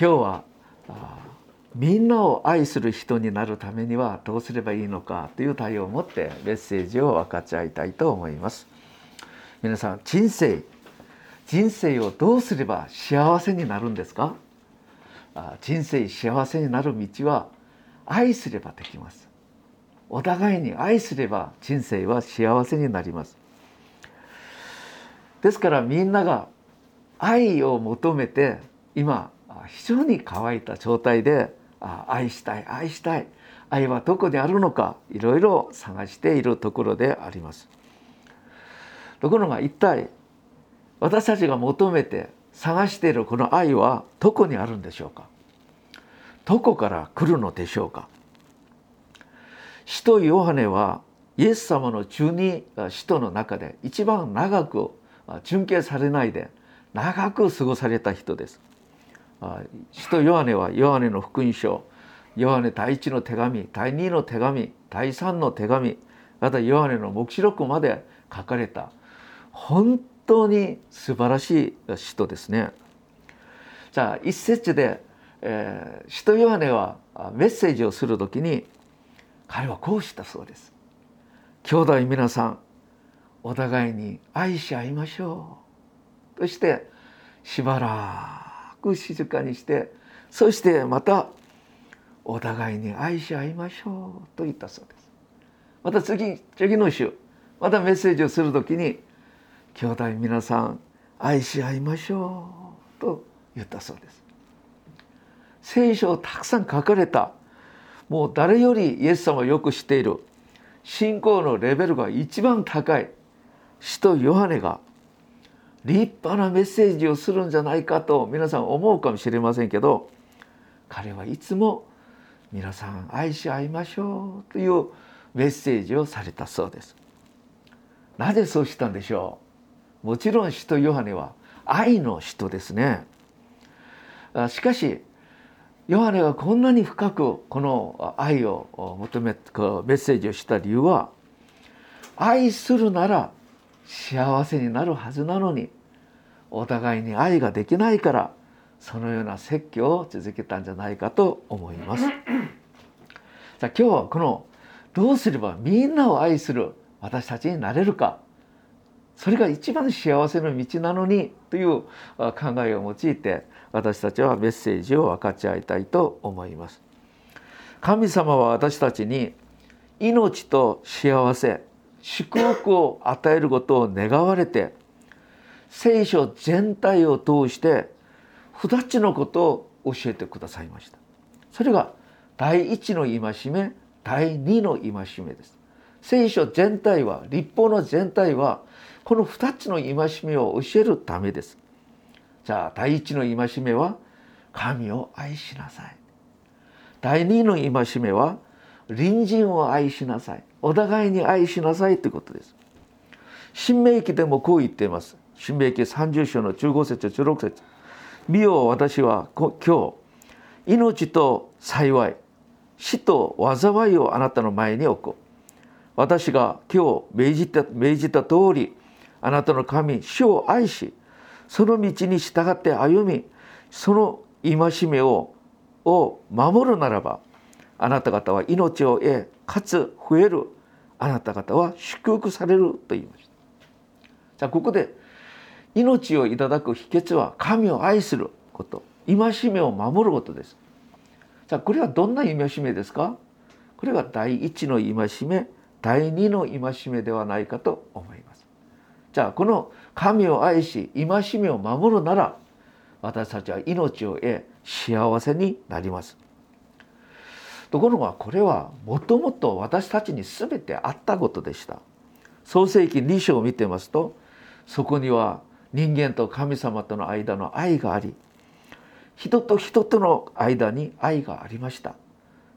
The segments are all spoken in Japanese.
今日はみんなを愛する人になるためにはどうすればいいのかという対応を持ってメッセージを分かち合いたいと思います。皆さん人生人生をどうすれば幸せになるんですか？人生幸せになる道は愛すればできます。お互いに愛すれば人生は幸せになります。ですからみんなが愛を求めて今非常に乾いた状態で愛したい愛したい愛はどこにあるのかいろいろ探しているところであります。ところが一体私たちが求めて探しているこの愛はどこにあるんでしょうか？どこから来るのでしょうか？使徒ヨハネはイエス様の中二使徒の中で一番長く準継されないで長く過ごされた人です。使徒ヨハネはヨハネの福音書ヨハネ第一の手紙第二の手紙第三の手紙またヨハネの黙示録まで書かれた本当に素晴らしい使徒ですね。じゃあ一節で、えー、使徒ヨハネはメッセージをする時に彼はこうしたそうです。兄弟皆さんお互いに愛し合いましょう。そしてしばらくく静かにしてそしてまたお互いに愛し合いましょうと言ったそうです。また次次の週またメッセージをする時に兄弟皆さん愛し合いましょうと言ったそうです。聖書をたくさん書かれたもう誰よりイエス様をよく知っている信仰のレベルが一番高い使徒ヨハネが立派なメッセージをするんじゃないかと皆さん思うかもしれませんけど彼はいつも皆さん愛し合いましょうというメッセージをされたそうです。なぜそうしたんでしょう？もちろん使徒ヨハネは愛の人ですね。しかしヨハネがこんなに深くこの愛を求めメッセージをした理由は愛するなら幸せになるはずなのにお互いに愛ができないからそのような説教を続けたんじゃないかと思います。じゃあ今日はこのどうすればみんなを愛する私たちになれるかそれが一番幸せの道なのにという考えを用いて私たちはメッセージを分かち合いたいと思います。神様は私たちに命と幸せ祝福を与えることを願われて聖書全体を通して二つのことを教えてくださいました。それが第一の戒め第二の戒めです。聖書全体は立法の全体はこの二つの戒めを教えるためです。じゃあ第一の戒めは神を愛しなさい。第二の戒めは隣人を愛しなさい。お互いに愛しなさいということです。新明記でもこう言っています。新明記30章の15節16節。見よ私は今日命と幸い。死と災いをあなたの前に置く私が今日命じた命じた通りあなたの神主を愛しその道に従って歩みその戒めをを守るならばあなた方は命を得かつ増えるあなた方は祝福されると言いました。じゃあここで命をいただく秘訣は神を愛すること。戒めを守ることです。じゃあこれはどんな戒めですか？これが第一の戒め第二の戒めではないかと思います。じゃあこの神を愛し戒めを守るなら私たちは命を得幸せになります。ところがこれはもともと私たちに全てあったことでした。創世記2章を見てますとそこには人間と神様との間の愛があり人と人との間に愛がありました。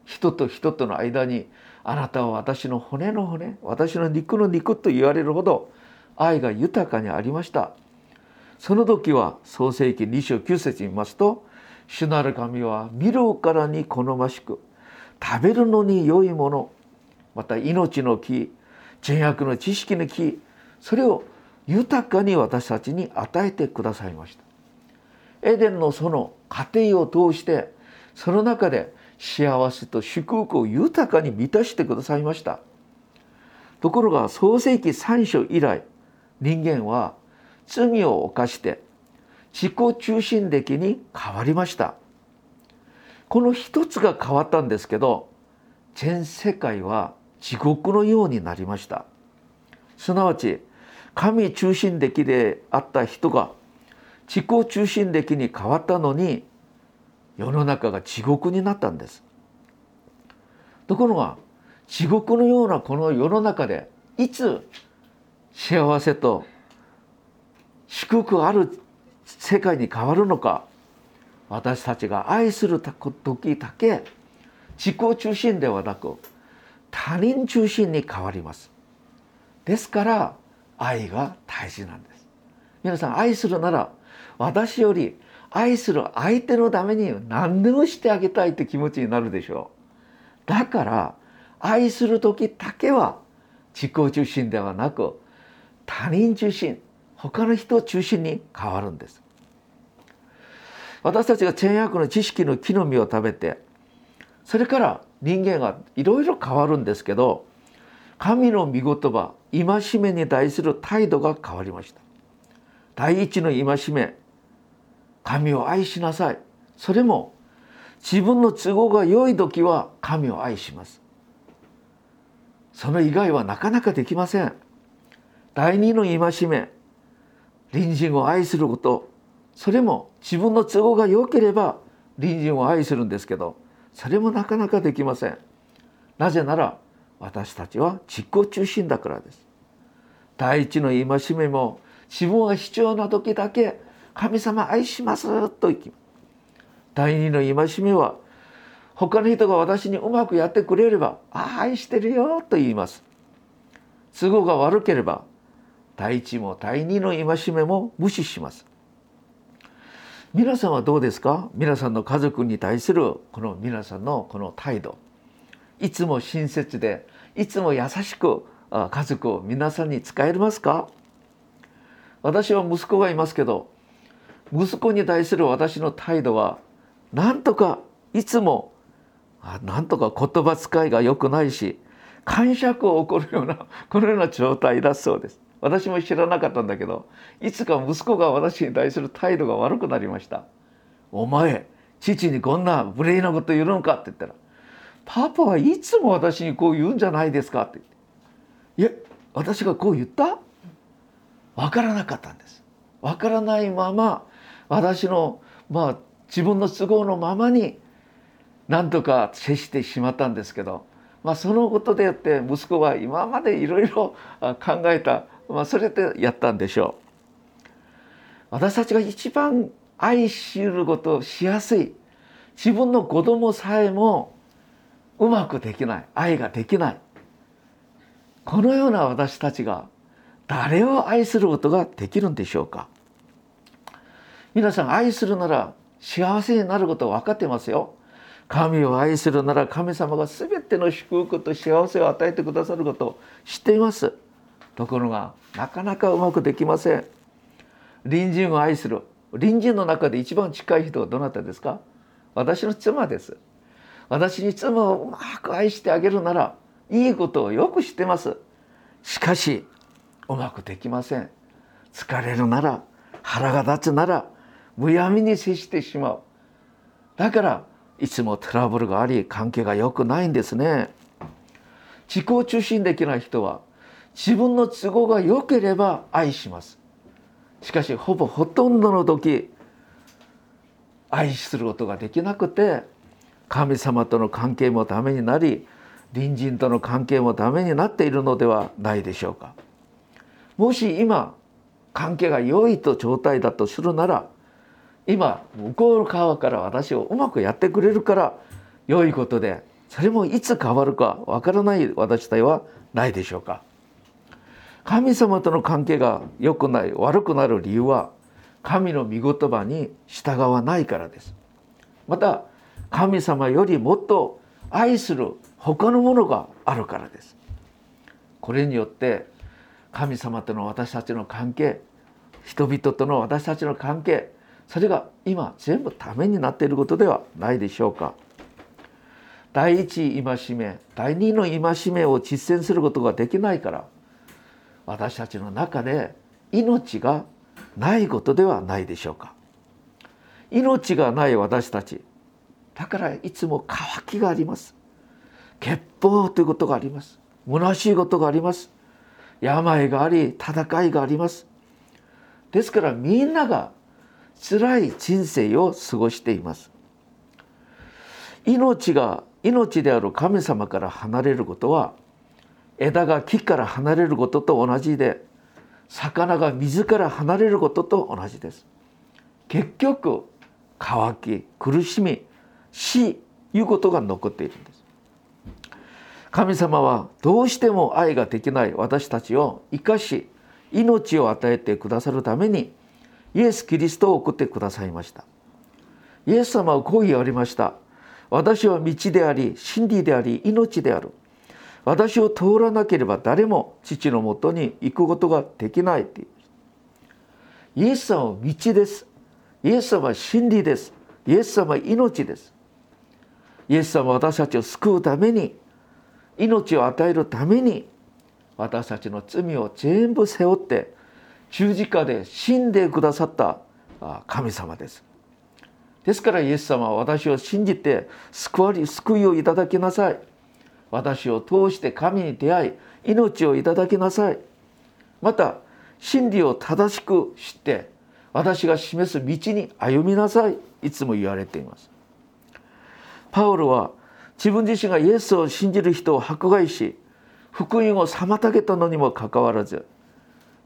人と人との間にあなたは私の骨の骨私の肉の肉と言われるほど愛が豊かにありました。その時は創世記2章9節に見ますと主なる神は見るからに好ましく食べるのに良いものまた命の木善悪の知識の木それを豊かに私たちに与えてくださいました。エデンの園家庭を通してその中で幸せと祝福を豊かに満たしてくださいました。ところが創世紀3章以来人間は罪を犯して自己中心的に変わりました。この一つが変わったんですけど全世界は地獄のようになりました。すなわち神中心的であった人が自己中心的に変わったのに世の中が地獄になったんです。ところが地獄のようなこの世の中でいつ幸せと祝福ある世界に変わるのか私たちが愛する時だけ自己中心ではなく他人中心に変わります。ですから愛が大事なんです。皆さん愛するなら私より愛する相手のために何でもしてあげたいって気持ちになるでしょう。だから愛する時だけは自己中心ではなく他人中心他の人中心に変わるんです。私たちが善悪の知識の木の実を食べてそれから人間がいろいろ変わるんですけど神の御言葉戒めに対する態度が変わりました。第一の戒め神を愛しなさい。それも自分の都合が良い時は神を愛します。その以外はなかなかできません。第二の戒め隣人を愛することそれも自分の都合が良ければ隣人を愛するんですけどそれもなかなかできません。なぜなら私たちは実行中心だからです。第一の戒めも自分が必要な時だけ神様愛しますと言き第二の戒めは他の人が私にうまくやってくれれば「ああ愛してるよ」と言います。都合が悪ければ第一も第二の戒めも無視します。皆さんはどうですか？皆さんの家族に対するこの皆さんのこの態度。いつも親切でいつも優しく家族を皆さんに使えますか？私は息子がいますけど息子に対する私の態度はなんとかいつもなんとか言葉遣いが良くないし感触を起こるようなこのような状態だそうです。私も知らなかったんだけどいつか息子が私に対する態度が悪くなりました。お前父にこんな無礼なこと言うのかって言ったらパパはいつも私にこう言うんじゃないですかって言っていえ私がこう言った？分からなかったんです。分からないまま私のまあ自分の都合のままに何とか接してしまったんですけど、まあ、そのことでやって息子は今までいろいろ考えた、まあ、それでやったんでしょう。私たちが一番愛しることをしやすい自分の子供さえもうまくできない愛ができないこのような私たちが誰を愛することができるんでしょうか皆さん愛するなら幸せになること分かってますよ。神を愛するなら神様が全ての祝福と幸せを与えてくださることを知っています。ところがなかなかうまくできません。隣人を愛する隣人の中で一番近い人はどなたですか？私の妻です。私に妻をうまく愛してあげるならいいことをよく知ってます。しかしうまくできません。疲れるなら腹が立つならむやみに接してしまうだからいつもトラブルがあり関係が良くないんですね自己中心的な人は自分の都合が良ければ愛します。しかしほぼほとんどの時愛することができなくて神様との関係もダメになり隣人との関係もダメになっているのではないでしょうか。もし今関係が良いと状態だとするなら今向こう側から私をうまくやってくれるから良いことでそれもいつ変わるかわからない私たちはないでしょうか。神様との関係が良くない悪くなる理由は神の御言葉に従わないからです。また神様よりもっと愛する他のものがあるからです。これによって神様との私たちの関係人々との私たちの関係それが今全部ためになっていることではないでしょうか。第一戒め第二の戒めを実践することができないから私たちの中で命がないことではないでしょうか。命がない私たち。だからいつも渇きがあります。欠乏ということがあります。虚しいことがあります。病があり戦いがあります。ですからみんなが辛い人生を過ごしています。命が命である神様から離れることは枝が木から離れることと同じで魚が水から離れることと同じです。結局渇き苦しみ死いうことが残っているんです。神様はどうしても愛ができない私たちを生かし命を与えてくださるためにイエス・キリストを送ってくださいました。イエス様はこう言われました。私は道であり真理であり命である。私を通らなければ誰も父のもとに行くことができないってイエス様は道です。イエス様は真理です。イエス様は命です。イエス様は私たちを救うために命を与えるために私たちの罪を全部背負って十字架で死んでくださった神様です。ですからイエス様は私を信じて救われ救いをいただきなさい。私を通して神に出会い命をいただきなさいまた真理を正しく知って私が示す道に歩みなさいいつも言われていますパウロは自分自身がイエスを信じる人を迫害し福音を妨げたのにもかかわらず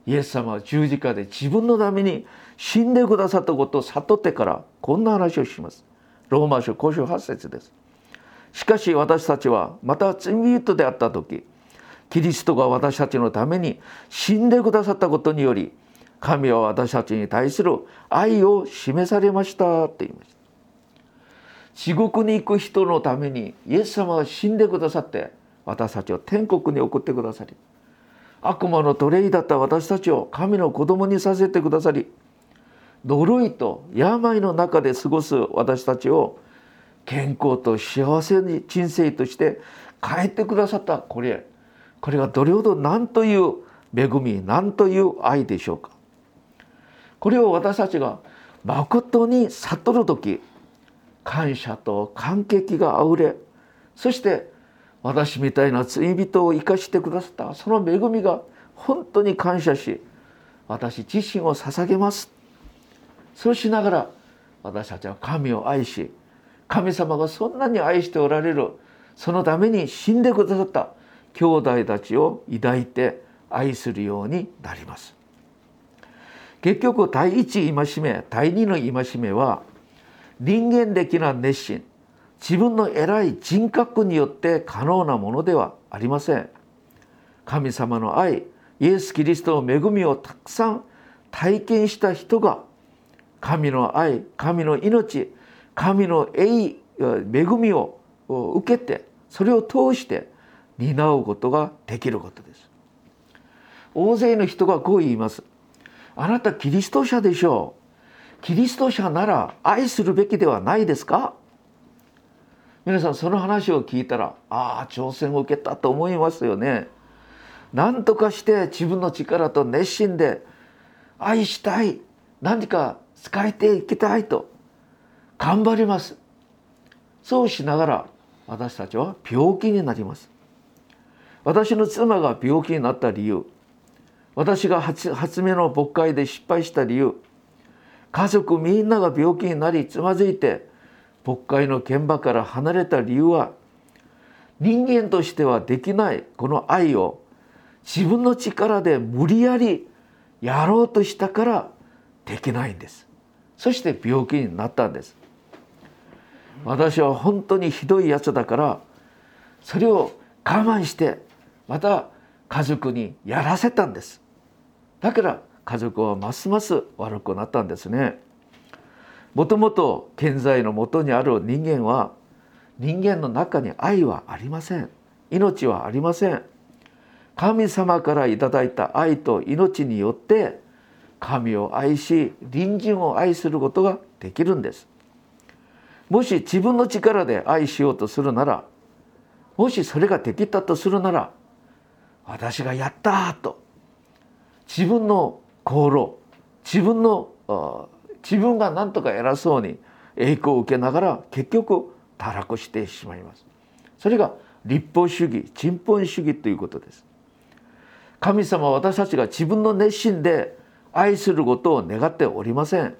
イエス様は十字架で自分のために死んでくださったことを悟ってからこんな話をします。ローマ書5章8節です。しかし私たちはまた罪人であった時キリストが私たちのために死んでくださったことにより神は私たちに対する愛を示されましたって言いました。地獄に行く人のためにイエス様が死んでくださって私たちを天国に送ってくださり悪魔の奴隷だった私たちを神の子供にさせてくださり呪いと病の中で過ごす私たちを健康と幸せに人生として変えてくださったこれこれがどれほど何という恵み何という愛でしょうか。これを私たちが誠に悟る時感謝と感激があふれそして私みたいな罪人を生かしてくださったその恵みが本当に感謝し私自身を捧げます。そうしながら私たちは神を愛し神様がそんなに愛しておられるそのために死んでくださった兄弟たちを抱いて愛するようになります。結局第一戒め第二の戒めは人間的な熱心自分の偉い人格によって可能なものではありません。神様の愛イエス・キリストの恵みをたくさん体験した人が神の愛神の命神の栄恵みを受けてそれを通して担うことができることです。大勢の人がこう言います。あなたキリスト者でしょう。キリスト者なら愛するべきではないですか？皆さんその話を聞いたらああ挑戦を受けたと思いますよね。何とかして自分の力と熱心で愛したい。何か使えていきたいと。頑張ります。そうしながら私たちは病気になります。私の妻が病気になった理由。私が初めの牧会で失敗した理由。家族みんなが病気になりつまずいて牧会の現場から離れた理由は人間としてはできないこの愛を自分の力で無理やりやろうとしたからできないんです。そして病気になったんです。私は本当にひどいやつだからそれを我慢してまた家族にやらせたんです。だから家族はますます悪くなったんですね。もともと健在のもとにある人間は人間の中に愛はありません。命はありません。神様からいただいた愛と命によって神を愛し隣人を愛することができるんです。もし自分の力で愛しようとするならもしそれができたとするなら私がやったと自分の功労自分の自分が何とか偉そうに栄光を受けながら結局堕落してしまいます。それが立法主義陳本主義ということです。神様は私たちが自分の熱心で愛することを願っておりません。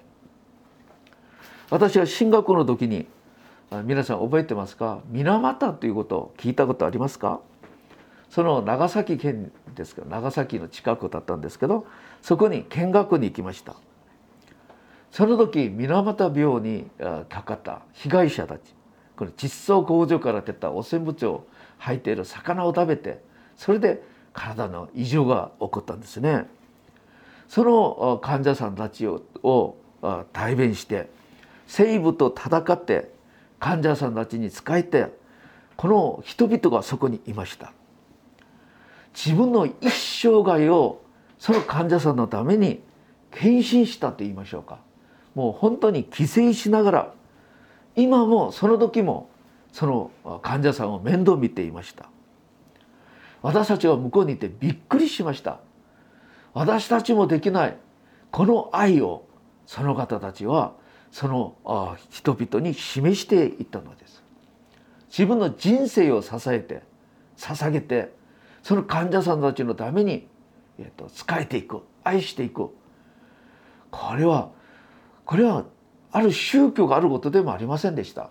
私は進学の時に皆さん覚えてますか？水俣ということを聞いたことありますか？その長崎県ですけど長崎の近くだったんですけどそこに見学に行きました。その時水俣病にかかった被害者たち。この窒素工場から出た汚染物を吐いている魚を食べてそれで体の異常が起こったんですね。その患者さんたちを代弁して生物と戦って患者さんたちに仕えてこの人々がそこにいました。自分の一生涯をその患者さんのために献身したと言いましょうか。もう本当に犠牲しながら今もその時もその患者さんを面倒見ていました。私たちは向こうにいてびっくりしました。私たちもできないこの愛をその方たちはその人々に示していったのです。自分の人生を支えて捧げてその患者さんたちのために、えっと、仕えていく愛していく。これはこれはある宗教があることでもありませんでした。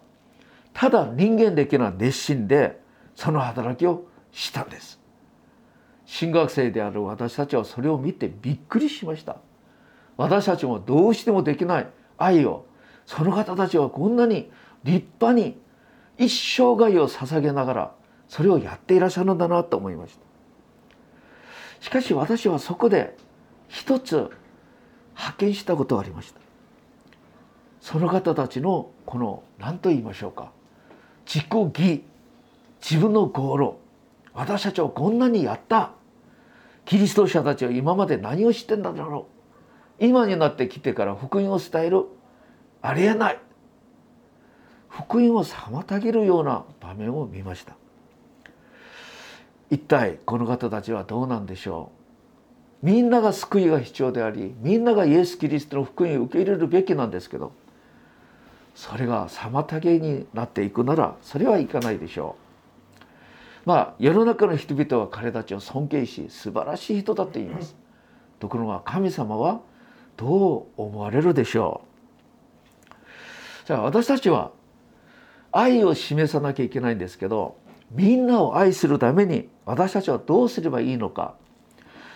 ただ人間的な熱心でその働きをしたんです。新学生である私たちはそれを見てびっくりしました。私たちもどうしてもできない愛をその方たちはこんなに立派に一生涯を捧げながらそれをやっていらっしゃるんだなと思いました。しかし私はそこで一つ発見したことがありました。その方たちのこの何と言いましょうか自己義自分の功労私たちはこんなにやった。キリスト者たちは今まで何をしてんだろう。今になってきてから福音を伝える。ありえない。福音を妨げるような場面を見ました。一体この方たちはどうなんでしょう？みんなが救いが必要でありみんながイエス・キリストの福音を受け入れるべきなんですけどそれが妨げになっていくならそれはいかないでしょう。まあ世の中の人々は彼たちを尊敬し素晴らしい人だと言います。ところが神様はどう思われるでしょう？じゃあ私たちは愛を示さなきゃいけないんですけどみんなを愛するために私たちはどうすればいいのか。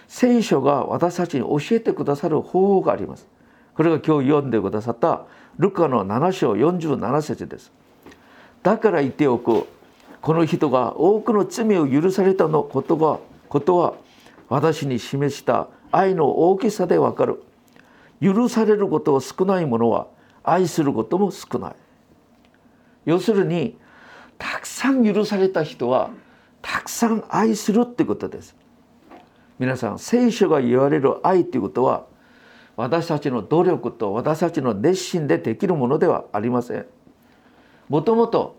聖書が私たちに教えてくださる方法があります。これが今日読んでくださったルカの7章47節です。だから言っておく。この人が多くの罪を許されたのことがことは私に示した愛の大きさでわかる。許されることを少ない者は愛することも少ない。要するにたくさん許された人はたくさん愛するってことです。皆さん聖書が言われる愛ということは私たちの努力と私たちの熱心でできるものではありません。もともと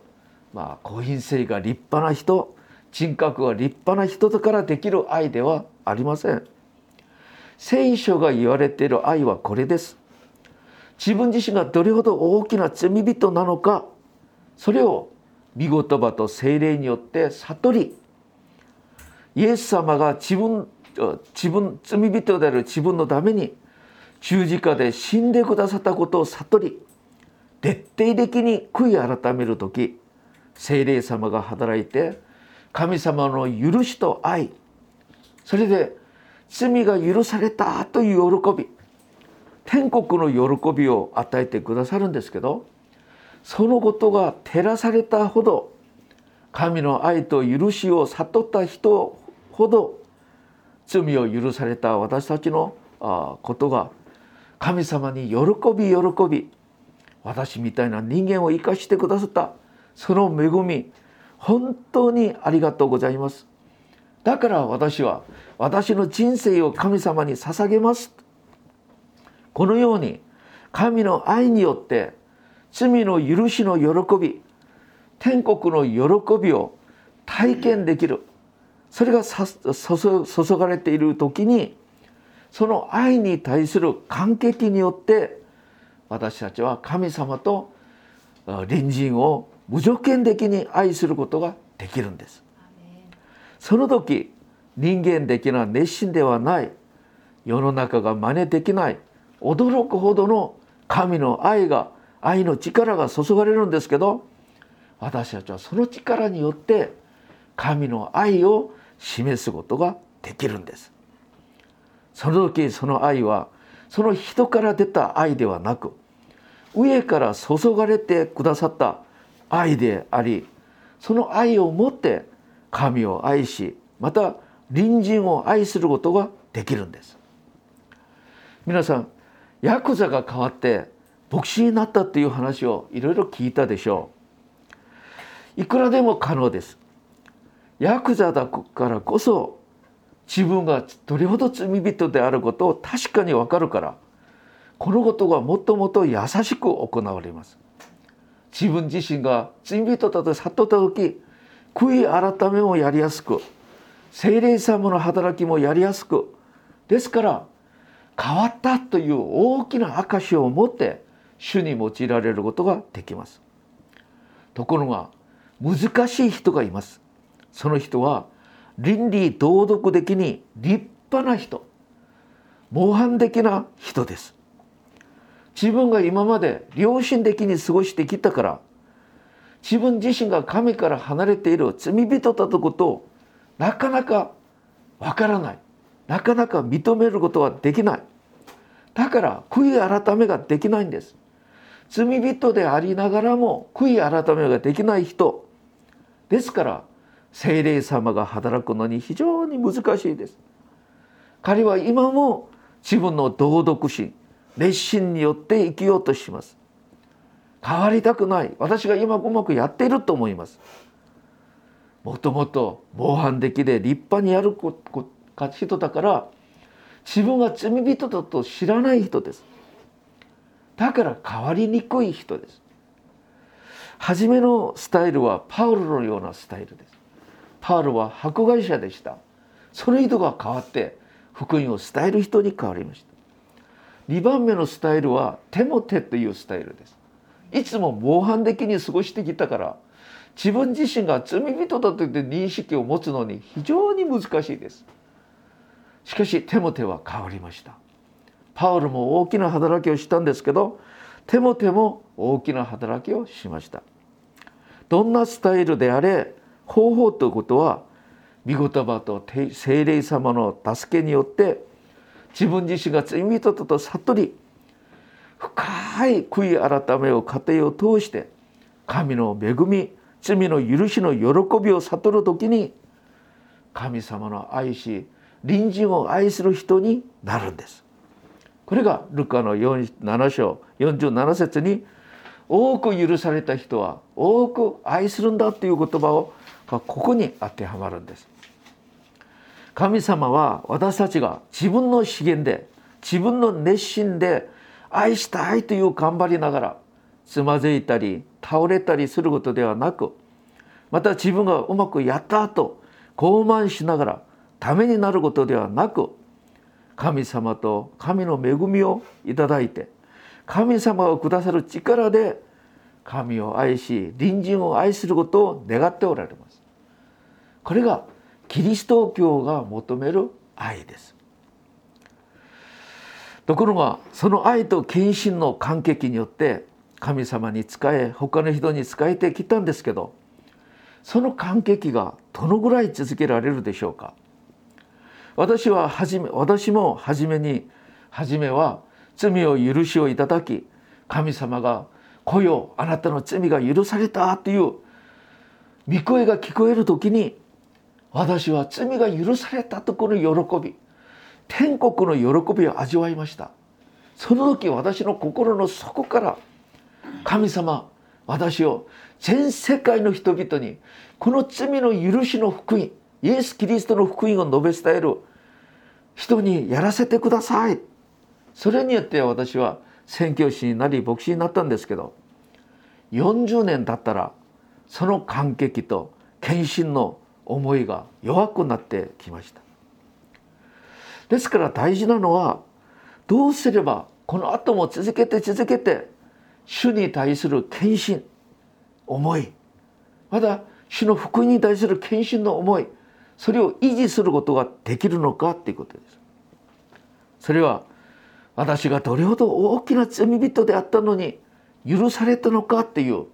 まあ公品性が立派な人人格が立派な人だからできる愛ではありません。聖書が言われている愛はこれです。自分自身がどれほど大きな罪人なのかそれを御言葉と精霊によって悟りイエス様が自分自分罪人である自分のために十字架で死んでくださったことを悟り徹底的に悔い改める時精霊様が働いて神様の許しと愛それで罪が許されたという喜び天国の喜びを与えてくださるんですけどそのことが照らされたほど神の愛と許しを悟った人ほど罪を許された私たちのことが神様に喜び喜び私みたいな人間を生かしてくださったその恵み本当にありがとうございます。だから私は私の人生を神様に捧げますこのように神の愛によって罪の許しの喜び天国の喜びを体験できる。それが注がれている時にその愛に対する感激によって私たちは神様と隣人を無条件的に愛することができるんです。その時人間的な熱心ではない世の中が真似できない驚くほどの神の愛が愛の力が注がれるんですけど私たちはその力によって神の愛を示すことができるんです。その時その愛はその人から出た愛ではなく上から注がれてくださった愛でありその愛をもって神を愛しまた隣人を愛することができるんです。皆さんヤクザが変わって牧師になったっていう話をいろいろ聞いたでしょう。いくらでも可能です。ヤクザだからこそ自分がどれほど罪人であることを確かにわかるからこのことがもっともっと優しく行われます。自分自身が罪人だと悟った時悔い改めもやりやすく精霊様の働きもやりやすくですから変わったという大きな証を持って主に用いられることができます。ところが難しい人がいます。その人は倫理道徳的に立派な人。模範的な人です。自分が今まで良心的に過ごしてきたから自分自身が神から離れている罪人だとことをなかなかわからない。なかなか認めることはできない。だから悔い改めができないんです。罪人でありながらも悔い改めができない人。ですから精霊様が働くのに非常に難しいです。彼は今も自分の道徳心熱心によって生きようとします。変わりたくない。私が今うまくやっていると思います。もともと模範的で立派にやる人だから自分が罪人だと知らない人です。だから変わりにくい人です。初めのスタイルはパウロのようなスタイルです。パウロは迫害者でした。その人が変わって福音を伝える人に変わりました。2番目のスタイルはテモテというスタイルです。いつも模範的に過ごしてきたから自分自身が罪人だといって認識を持つのに非常に難しいです。しかしテモテは変わりました。パウロも大きな働きをしたんですけどテモテも大きな働きをしました。どんなスタイルであれ方法ということは御言葉と精霊様の助けによって自分自身が罪人だと悟り深い悔い改めを過程を通して神の恵み罪の許しの喜びを悟る時に神様の愛し隣人を愛する人になるんです。これがルカの7章47節に多く許された人は多く愛するんだという言葉をここに当てはまるんです。神様は私たちが自分の資源で自分の熱心で愛したいという頑張りながらつまずいたり倒れたりすることではなくまた自分がうまくやった後傲慢しながらためになることではなく神様と神の恵みをいただいて神様がくださる力で神を愛し隣人を愛することを願っておられます。これがキリスト教が求める愛ですところがその愛と献身の感激によって神様に仕え他の人に仕えてきたんですけどその感激がどのぐらい続けられるでしょうか私ははじめ私も初めに初めは罪を許しをいただき神様が「来よあなたの罪が許された」という御声が聞こえる時に私は罪が許されたとこの喜び天国の喜びを味わいました。その時私の心の底から神様私を全世界の人々にこの罪の許しの福音イエス・キリストの福音を述べ伝える人にやらせてください。それによって私は宣教師になり牧師になったんですけど40年経ったらその感激と献身の思いが弱くなってきました。ですから大事なのはどうすればこの後も続けて続けて主に対する献身思い。まだ主の福音に対する献身の思い。それを維持することができるのかっていうことです。それは私がどれほど大きな罪人であったのに許されたのかっていう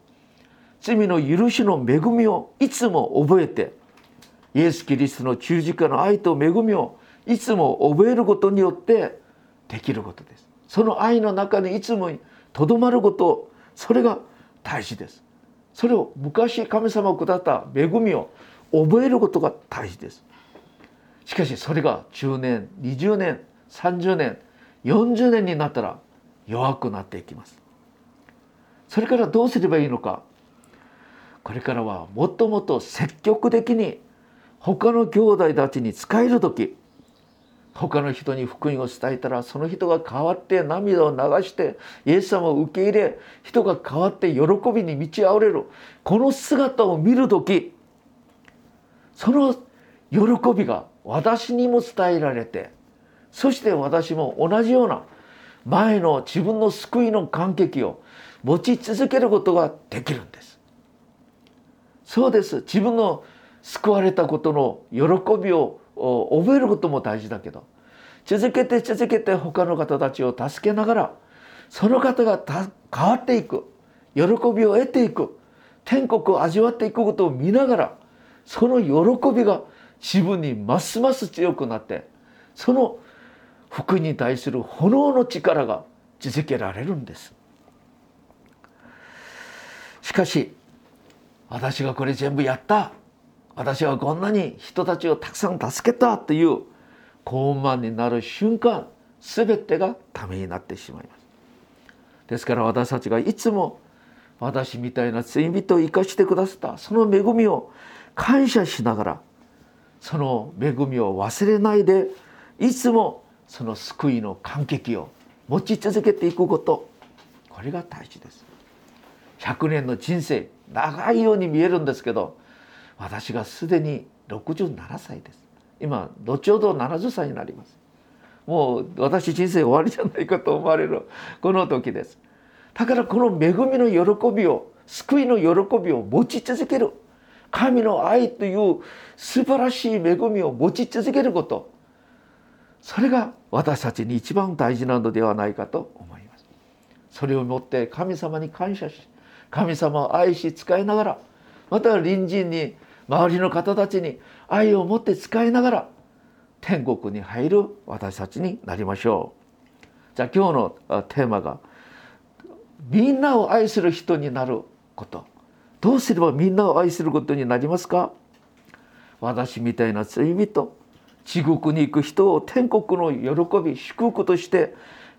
罪の許しの恵みをいつも覚えてイエス・キリストの十字架の愛と恵みをいつも覚えることによってできることです。その愛の中にいつもとどまることそれが大事です。それを昔神様を下った恵みを覚えることが大事です。しかしそれが10年20年30年40年になったら弱くなっていきます。それからどうすればいいのかこれからはもっともっと積極的に他の兄弟たちに使える時他の人に福音を伝えたらその人が変わって涙を流してイエス様を受け入れ人が変わって喜びに満ち溢れるこの姿を見る時その喜びが私にも伝えられてそして私も同じような前の自分の救いの感激を持ち続けることができるんです。そうです。自分の救われたことの喜びを覚えることも大事だけど続けて続けて他の方たちを助けながらその方が変わっていく喜びを得ていく天国を味わっていくことを見ながらその喜びが自分にますます強くなってその福に対する炎の力が続けられるんです。しかし私がこれ全部やった。私はこんなに人たちをたくさん助けたという高慢になる瞬間全てがためになってしまいます。ですから私たちがいつも私みたいな罪人を生かしてくださったその恵みを感謝しながらその恵みを忘れないでいつもその救いの感激を持ち続けていくこと。これが大事です。100年の人生長いように見えるんですけど私がすでに67歳です。今後ほど70歳になります。もう私人生終わりじゃないかと思われるこの時です。だからこの恵みの喜びを救いの喜びを持ち続ける神の愛という素晴らしい恵みを持ち続けること。それが私たちに一番大事なのではないかと思います。それをもって神様に感謝し神様を愛し使いながらまた隣人に周りの方たちに愛を持って使いながら天国に入る私たちになりましょう。じゃあ今日のテーマがみんなを愛する人になること。どうすればみんなを愛することになりますか？私みたいな罪人地獄に行く人を天国の喜び祝福として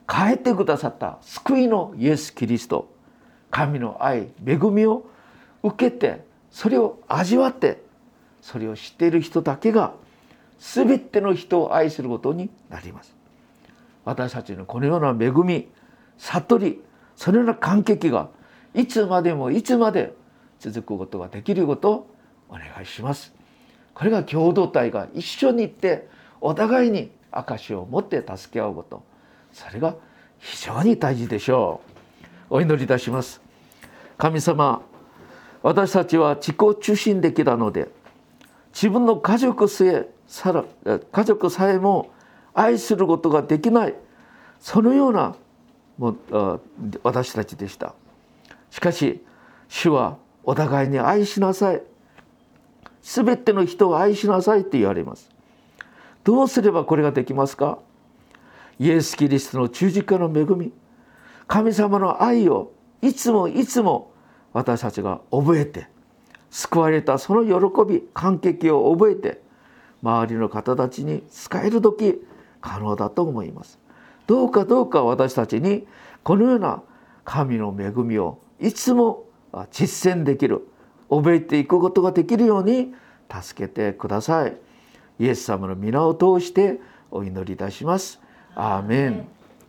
変えてくださった救いのイエス・キリスト。神の愛恵みを受けてそれを味わってそれを知っている人だけが全ての人を愛することになります。私たちのこのような恵み悟りそのような感激がいつまでもいつまで続くことができることをお願いします。これが共同体が一緒に行ってお互いに証を持って助け合うこと。それが非常に大事でしょう。お祈りいたします。神様私たちは自己中心的なので自分の家族さえ家族さえも愛することができないそのようなも私たちでした。しかし主はお互いに愛しなさい。全ての人を愛しなさいって言われます。どうすればこれができますか？イエス・キリストの十字架の恵み。神様の愛をいつもいつも私たちが覚えて救われたその喜び感激を覚えて周りの方たちに使える時可能だと思います。どうかどうか私たちにこのような神の恵みをいつも実践できる。覚えていくことができるように助けてください。イエス様の皆を通してお祈りいたします。アーメン。